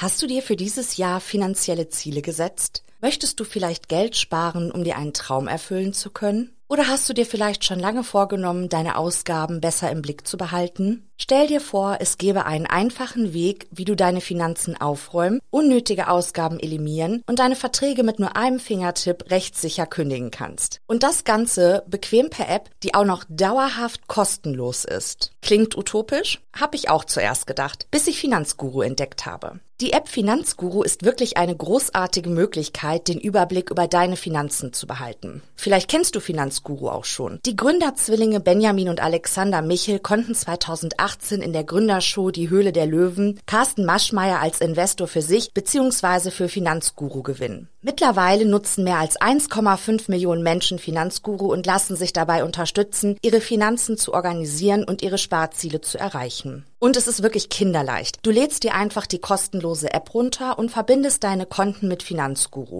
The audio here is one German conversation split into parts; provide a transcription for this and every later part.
Hast du dir für dieses Jahr finanzielle Ziele gesetzt? Möchtest du vielleicht Geld sparen, um dir einen Traum erfüllen zu können? Oder hast du dir vielleicht schon lange vorgenommen, deine Ausgaben besser im Blick zu behalten? Stell dir vor, es gäbe einen einfachen Weg, wie du deine Finanzen aufräumen, unnötige Ausgaben eliminieren und deine Verträge mit nur einem Fingertipp rechtssicher kündigen kannst. Und das Ganze bequem per App, die auch noch dauerhaft kostenlos ist. Klingt utopisch? Hab ich auch zuerst gedacht, bis ich Finanzguru entdeckt habe. Die App Finanzguru ist wirklich eine großartige Möglichkeit, den Überblick über deine Finanzen zu behalten. Vielleicht kennst du Finanzguru auch schon. Die Gründerzwillinge Benjamin und Alexander Michel konnten 2018 in der Gründershow Die Höhle der Löwen Carsten Maschmeyer als Investor für sich bzw. für Finanzguru gewinnen. Mittlerweile nutzen mehr als 1,5 Millionen Menschen Finanzguru und lassen sich dabei unterstützen, ihre Finanzen zu organisieren und ihre Sparziele zu erreichen. Und es ist wirklich kinderleicht. Du lädst dir einfach die kostenlose App runter und verbindest deine Konten mit Finanzguru.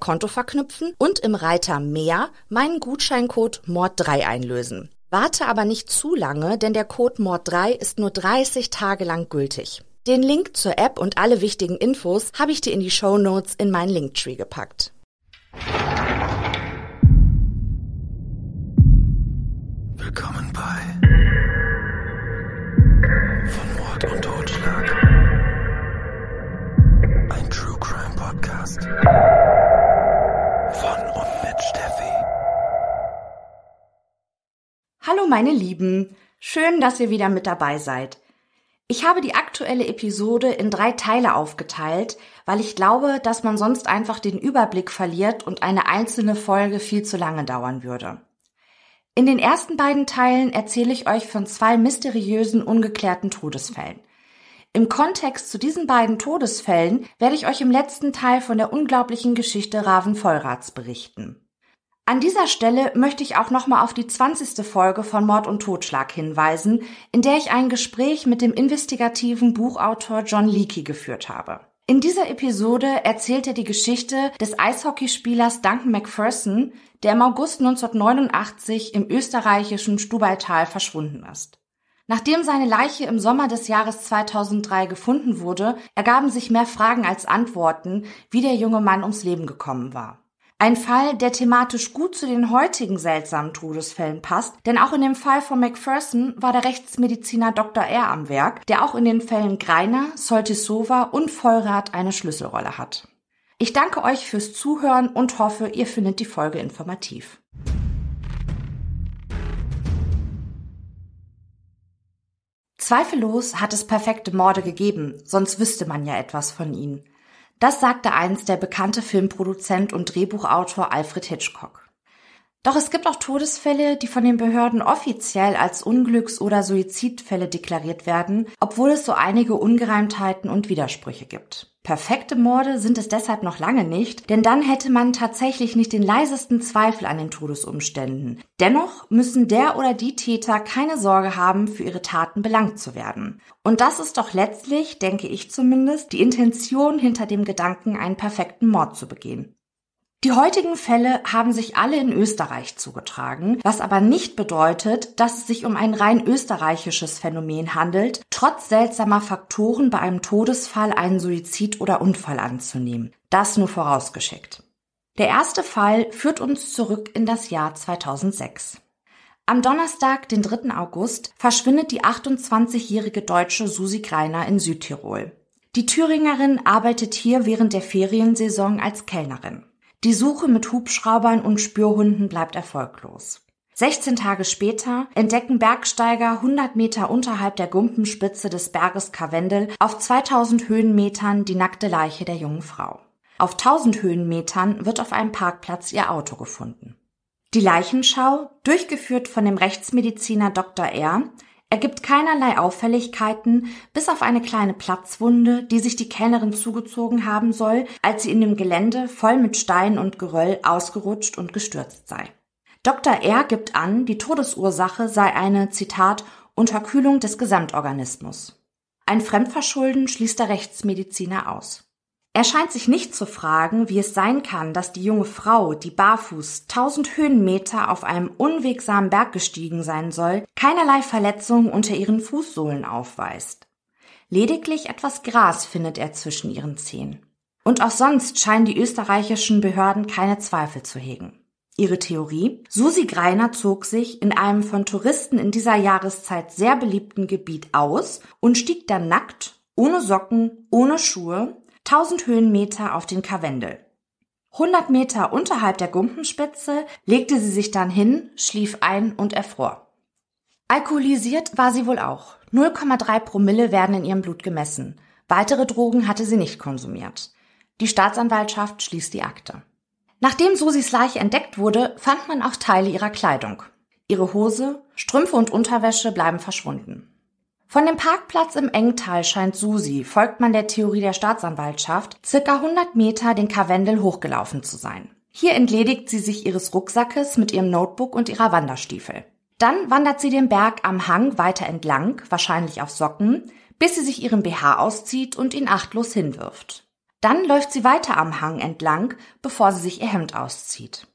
Konto verknüpfen und im Reiter Mehr meinen Gutscheincode MORD3 einlösen. Warte aber nicht zu lange, denn der Code MORD3 ist nur 30 Tage lang gültig. Den Link zur App und alle wichtigen Infos habe ich dir in die Show Notes in meinen Linktree gepackt. Hallo meine Lieben, schön, dass ihr wieder mit dabei seid. Ich habe die aktuelle Episode in drei Teile aufgeteilt, weil ich glaube, dass man sonst einfach den Überblick verliert und eine einzelne Folge viel zu lange dauern würde. In den ersten beiden Teilen erzähle ich euch von zwei mysteriösen, ungeklärten Todesfällen. Im Kontext zu diesen beiden Todesfällen werde ich euch im letzten Teil von der unglaublichen Geschichte Raven Vollrats berichten. An dieser Stelle möchte ich auch nochmal auf die 20. Folge von Mord und Totschlag hinweisen, in der ich ein Gespräch mit dem investigativen Buchautor John Leakey geführt habe. In dieser Episode erzählt er die Geschichte des Eishockeyspielers Duncan McPherson, der im August 1989 im österreichischen Stubaital verschwunden ist. Nachdem seine Leiche im Sommer des Jahres 2003 gefunden wurde, ergaben sich mehr Fragen als Antworten, wie der junge Mann ums Leben gekommen war. Ein Fall, der thematisch gut zu den heutigen seltsamen Todesfällen passt, denn auch in dem Fall von Macpherson war der Rechtsmediziner Dr. R. am Werk, der auch in den Fällen Greiner, Soltisova und Vollrath eine Schlüsselrolle hat. Ich danke euch fürs Zuhören und hoffe, ihr findet die Folge informativ. Zweifellos hat es perfekte Morde gegeben, sonst wüsste man ja etwas von ihnen. Das sagte einst der bekannte Filmproduzent und Drehbuchautor Alfred Hitchcock. Doch es gibt auch Todesfälle, die von den Behörden offiziell als Unglücks- oder Suizidfälle deklariert werden, obwohl es so einige Ungereimtheiten und Widersprüche gibt. Perfekte Morde sind es deshalb noch lange nicht, denn dann hätte man tatsächlich nicht den leisesten Zweifel an den Todesumständen. Dennoch müssen der oder die Täter keine Sorge haben, für ihre Taten belangt zu werden. Und das ist doch letztlich, denke ich zumindest, die Intention hinter dem Gedanken, einen perfekten Mord zu begehen. Die heutigen Fälle haben sich alle in Österreich zugetragen, was aber nicht bedeutet, dass es sich um ein rein österreichisches Phänomen handelt, trotz seltsamer Faktoren bei einem Todesfall einen Suizid oder Unfall anzunehmen. Das nur vorausgeschickt. Der erste Fall führt uns zurück in das Jahr 2006. Am Donnerstag, den 3. August, verschwindet die 28-jährige Deutsche Susi Greiner in Südtirol. Die Thüringerin arbeitet hier während der Feriensaison als Kellnerin. Die Suche mit Hubschraubern und Spürhunden bleibt erfolglos. 16 Tage später entdecken Bergsteiger 100 Meter unterhalb der Gumpenspitze des Berges Karwendel auf 2000 Höhenmetern die nackte Leiche der jungen Frau. Auf 1000 Höhenmetern wird auf einem Parkplatz ihr Auto gefunden. Die Leichenschau, durchgeführt von dem Rechtsmediziner Dr. R., ergibt keinerlei Auffälligkeiten, bis auf eine kleine Platzwunde, die sich die Kellnerin zugezogen haben soll, als sie in dem Gelände voll mit Stein und Geröll ausgerutscht und gestürzt sei. Dr. R. gibt an, die Todesursache sei eine, Zitat, Unterkühlung des Gesamtorganismus. Ein Fremdverschulden schließt der Rechtsmediziner aus. Er scheint sich nicht zu fragen, wie es sein kann, dass die junge Frau, die barfuß tausend Höhenmeter auf einem unwegsamen Berg gestiegen sein soll, keinerlei Verletzungen unter ihren Fußsohlen aufweist. Lediglich etwas Gras findet er zwischen ihren Zehen. Und auch sonst scheinen die österreichischen Behörden keine Zweifel zu hegen. Ihre Theorie? Susi Greiner zog sich in einem von Touristen in dieser Jahreszeit sehr beliebten Gebiet aus und stieg dann nackt, ohne Socken, ohne Schuhe 1000 Höhenmeter auf den Karwendel. 100 Meter unterhalb der Gumpenspitze legte sie sich dann hin, schlief ein und erfror. Alkoholisiert war sie wohl auch. 0,3 Promille werden in ihrem Blut gemessen. Weitere Drogen hatte sie nicht konsumiert. Die Staatsanwaltschaft schließt die Akte. Nachdem Susis Leiche entdeckt wurde, fand man auch Teile ihrer Kleidung. Ihre Hose, Strümpfe und Unterwäsche bleiben verschwunden. Von dem Parkplatz im Engtal scheint Susi, folgt man der Theorie der Staatsanwaltschaft, circa 100 Meter den Karwendel hochgelaufen zu sein. Hier entledigt sie sich ihres Rucksackes mit ihrem Notebook und ihrer Wanderstiefel. Dann wandert sie den Berg am Hang weiter entlang, wahrscheinlich auf Socken, bis sie sich ihren BH auszieht und ihn achtlos hinwirft. Dann läuft sie weiter am Hang entlang, bevor sie sich ihr Hemd auszieht.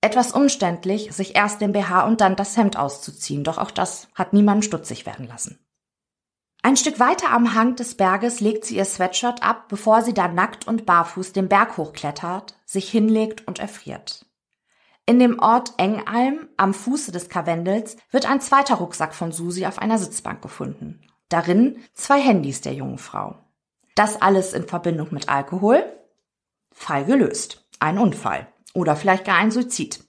Etwas umständlich, sich erst den BH und dann das Hemd auszuziehen, doch auch das hat niemanden stutzig werden lassen. Ein Stück weiter am Hang des Berges legt sie ihr Sweatshirt ab, bevor sie dann nackt und barfuß den Berg hochklettert, sich hinlegt und erfriert. In dem Ort Engalm am Fuße des Karwendels wird ein zweiter Rucksack von Susi auf einer Sitzbank gefunden. Darin zwei Handys der jungen Frau. Das alles in Verbindung mit Alkohol? Fall gelöst. Ein Unfall. Oder vielleicht gar ein Suizid.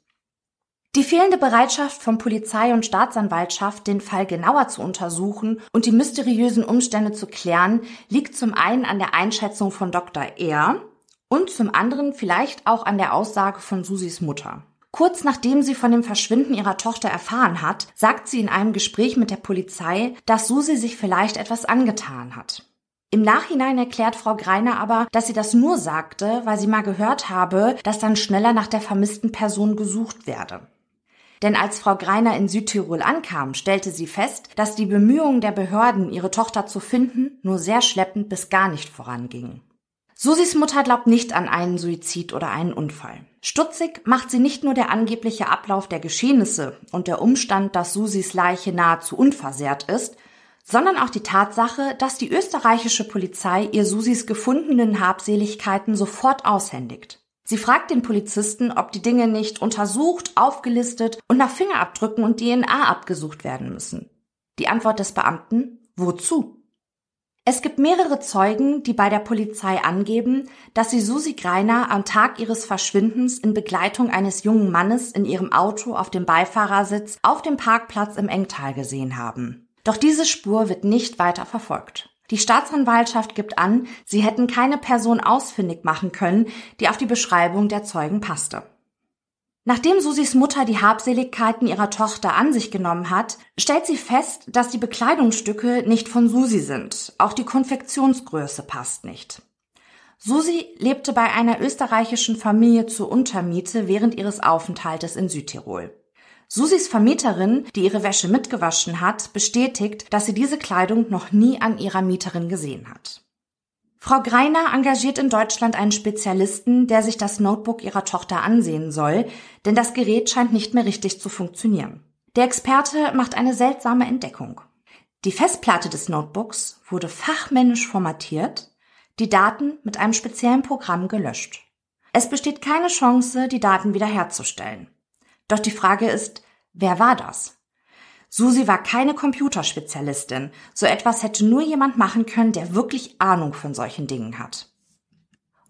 Die fehlende Bereitschaft von Polizei und Staatsanwaltschaft, den Fall genauer zu untersuchen und die mysteriösen Umstände zu klären, liegt zum einen an der Einschätzung von Dr. R. und zum anderen vielleicht auch an der Aussage von Susis Mutter. Kurz nachdem sie von dem Verschwinden ihrer Tochter erfahren hat, sagt sie in einem Gespräch mit der Polizei, dass Susi sich vielleicht etwas angetan hat. Im Nachhinein erklärt Frau Greiner aber, dass sie das nur sagte, weil sie mal gehört habe, dass dann schneller nach der vermissten Person gesucht werde. Denn als Frau Greiner in Südtirol ankam, stellte sie fest, dass die Bemühungen der Behörden, ihre Tochter zu finden, nur sehr schleppend bis gar nicht vorangingen. Susis Mutter glaubt nicht an einen Suizid oder einen Unfall. Stutzig macht sie nicht nur der angebliche Ablauf der Geschehnisse und der Umstand, dass Susis Leiche nahezu unversehrt ist, sondern auch die Tatsache, dass die österreichische Polizei ihr Susis gefundenen Habseligkeiten sofort aushändigt. Sie fragt den Polizisten, ob die Dinge nicht untersucht, aufgelistet und nach Fingerabdrücken und DNA abgesucht werden müssen. Die Antwort des Beamten, wozu? Es gibt mehrere Zeugen, die bei der Polizei angeben, dass sie Susi Greiner am Tag ihres Verschwindens in Begleitung eines jungen Mannes in ihrem Auto auf dem Beifahrersitz auf dem Parkplatz im Engtal gesehen haben. Doch diese Spur wird nicht weiter verfolgt. Die Staatsanwaltschaft gibt an, sie hätten keine Person ausfindig machen können, die auf die Beschreibung der Zeugen passte. Nachdem Susis Mutter die Habseligkeiten ihrer Tochter an sich genommen hat, stellt sie fest, dass die Bekleidungsstücke nicht von Susi sind. Auch die Konfektionsgröße passt nicht. Susi lebte bei einer österreichischen Familie zur Untermiete während ihres Aufenthaltes in Südtirol. Susis Vermieterin, die ihre Wäsche mitgewaschen hat, bestätigt, dass sie diese Kleidung noch nie an ihrer Mieterin gesehen hat. Frau Greiner engagiert in Deutschland einen Spezialisten, der sich das Notebook ihrer Tochter ansehen soll, denn das Gerät scheint nicht mehr richtig zu funktionieren. Der Experte macht eine seltsame Entdeckung. Die Festplatte des Notebooks wurde fachmännisch formatiert, die Daten mit einem speziellen Programm gelöscht. Es besteht keine Chance, die Daten wiederherzustellen. Doch die Frage ist, wer war das? Susi war keine Computerspezialistin. So etwas hätte nur jemand machen können, der wirklich Ahnung von solchen Dingen hat.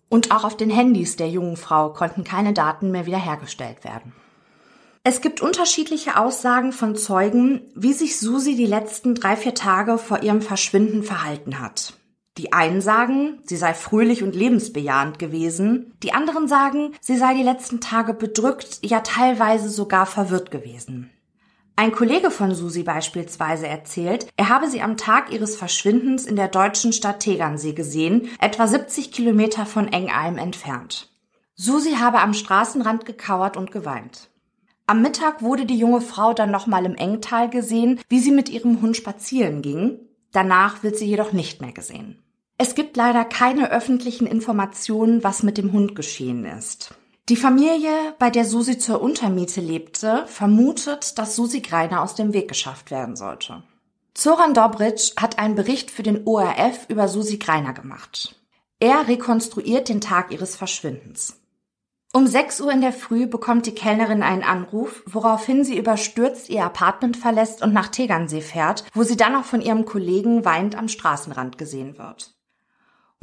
Und auch auf den Handys der jungen Frau konnten keine Daten mehr wiederhergestellt werden. Es gibt unterschiedliche Aussagen von Zeugen, wie sich Susi die letzten drei, vier Tage vor ihrem Verschwinden verhalten hat. Die einen sagen, sie sei fröhlich und lebensbejahend gewesen, die anderen sagen, sie sei die letzten Tage bedrückt, ja teilweise sogar verwirrt gewesen. Ein Kollege von Susi beispielsweise erzählt, er habe sie am Tag ihres Verschwindens in der deutschen Stadt Tegernsee gesehen, etwa 70 Kilometer von Engalm entfernt. Susi habe am Straßenrand gekauert und geweint. Am Mittag wurde die junge Frau dann nochmal im Engtal gesehen, wie sie mit ihrem Hund spazieren ging. Danach wird sie jedoch nicht mehr gesehen. Es gibt leider keine öffentlichen Informationen, was mit dem Hund geschehen ist. Die Familie, bei der Susi zur Untermiete lebte, vermutet, dass Susi Greiner aus dem Weg geschafft werden sollte. Zoran Dobric hat einen Bericht für den ORF über Susi Greiner gemacht. Er rekonstruiert den Tag ihres Verschwindens. Um 6 Uhr in der Früh bekommt die Kellnerin einen Anruf, woraufhin sie überstürzt ihr Apartment verlässt und nach Tegernsee fährt, wo sie dann auch von ihrem Kollegen weinend am Straßenrand gesehen wird.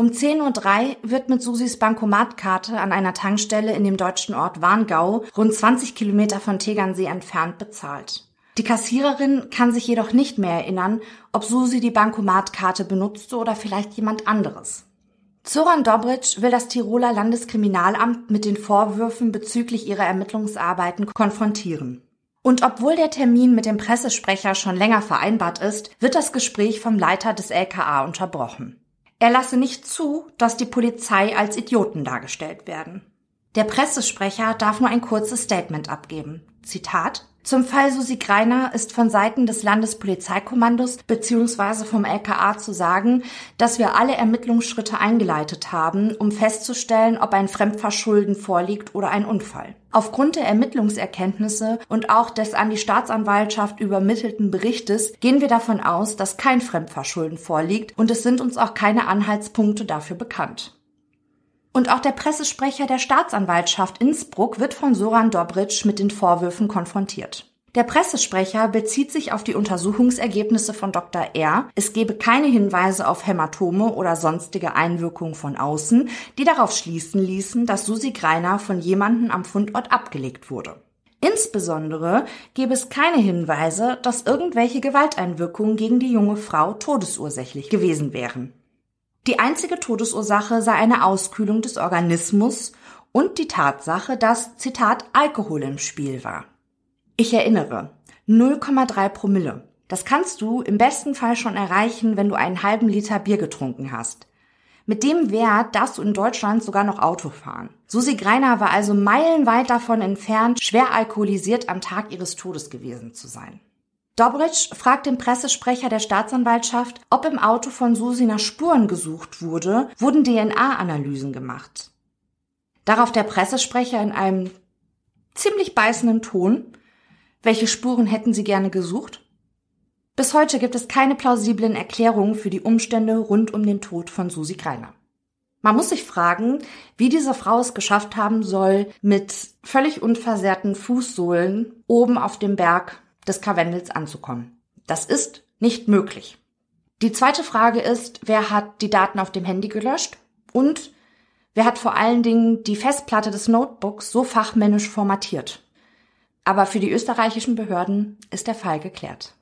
Um 10.03 Uhr wird mit Susis Bankomatkarte an einer Tankstelle in dem deutschen Ort Warngau, rund 20 Kilometer von Tegernsee entfernt, bezahlt. Die Kassiererin kann sich jedoch nicht mehr erinnern, ob Susi die Bankomatkarte benutzte oder vielleicht jemand anderes. Zoran Dobric will das Tiroler Landeskriminalamt mit den Vorwürfen bezüglich ihrer Ermittlungsarbeiten konfrontieren. Und obwohl der Termin mit dem Pressesprecher schon länger vereinbart ist, wird das Gespräch vom Leiter des LKA unterbrochen. Er lasse nicht zu, dass die Polizei als Idioten dargestellt werden. Der Pressesprecher darf nur ein kurzes Statement abgeben. Zitat zum Fall Susi Greiner ist von Seiten des Landespolizeikommandos bzw. vom LKA zu sagen, dass wir alle Ermittlungsschritte eingeleitet haben, um festzustellen, ob ein Fremdverschulden vorliegt oder ein Unfall. Aufgrund der Ermittlungserkenntnisse und auch des an die Staatsanwaltschaft übermittelten Berichtes gehen wir davon aus, dass kein Fremdverschulden vorliegt und es sind uns auch keine Anhaltspunkte dafür bekannt. Und auch der Pressesprecher der Staatsanwaltschaft Innsbruck wird von Soran Dobric mit den Vorwürfen konfrontiert. Der Pressesprecher bezieht sich auf die Untersuchungsergebnisse von Dr. R. Es gebe keine Hinweise auf Hämatome oder sonstige Einwirkungen von außen, die darauf schließen ließen, dass Susi Greiner von jemandem am Fundort abgelegt wurde. Insbesondere gebe es keine Hinweise, dass irgendwelche Gewalteinwirkungen gegen die junge Frau todesursächlich gewesen wären. Die einzige Todesursache sei eine Auskühlung des Organismus und die Tatsache, dass, Zitat, Alkohol im Spiel war. Ich erinnere, 0,3 Promille. Das kannst du im besten Fall schon erreichen, wenn du einen halben Liter Bier getrunken hast. Mit dem Wert darfst du in Deutschland sogar noch Auto fahren. Susi Greiner war also meilenweit davon entfernt, schwer alkoholisiert am Tag ihres Todes gewesen zu sein. Dobritsch fragt den Pressesprecher der Staatsanwaltschaft, ob im Auto von Susi nach Spuren gesucht wurde, wurden DNA-Analysen gemacht. Darauf der Pressesprecher in einem ziemlich beißenden Ton, welche Spuren hätten Sie gerne gesucht? Bis heute gibt es keine plausiblen Erklärungen für die Umstände rund um den Tod von Susi Greiner. Man muss sich fragen, wie diese Frau es geschafft haben soll, mit völlig unversehrten Fußsohlen oben auf dem Berg des Karwendels anzukommen. Das ist nicht möglich. Die zweite Frage ist, wer hat die Daten auf dem Handy gelöscht und wer hat vor allen Dingen die Festplatte des Notebooks so fachmännisch formatiert. Aber für die österreichischen Behörden ist der Fall geklärt.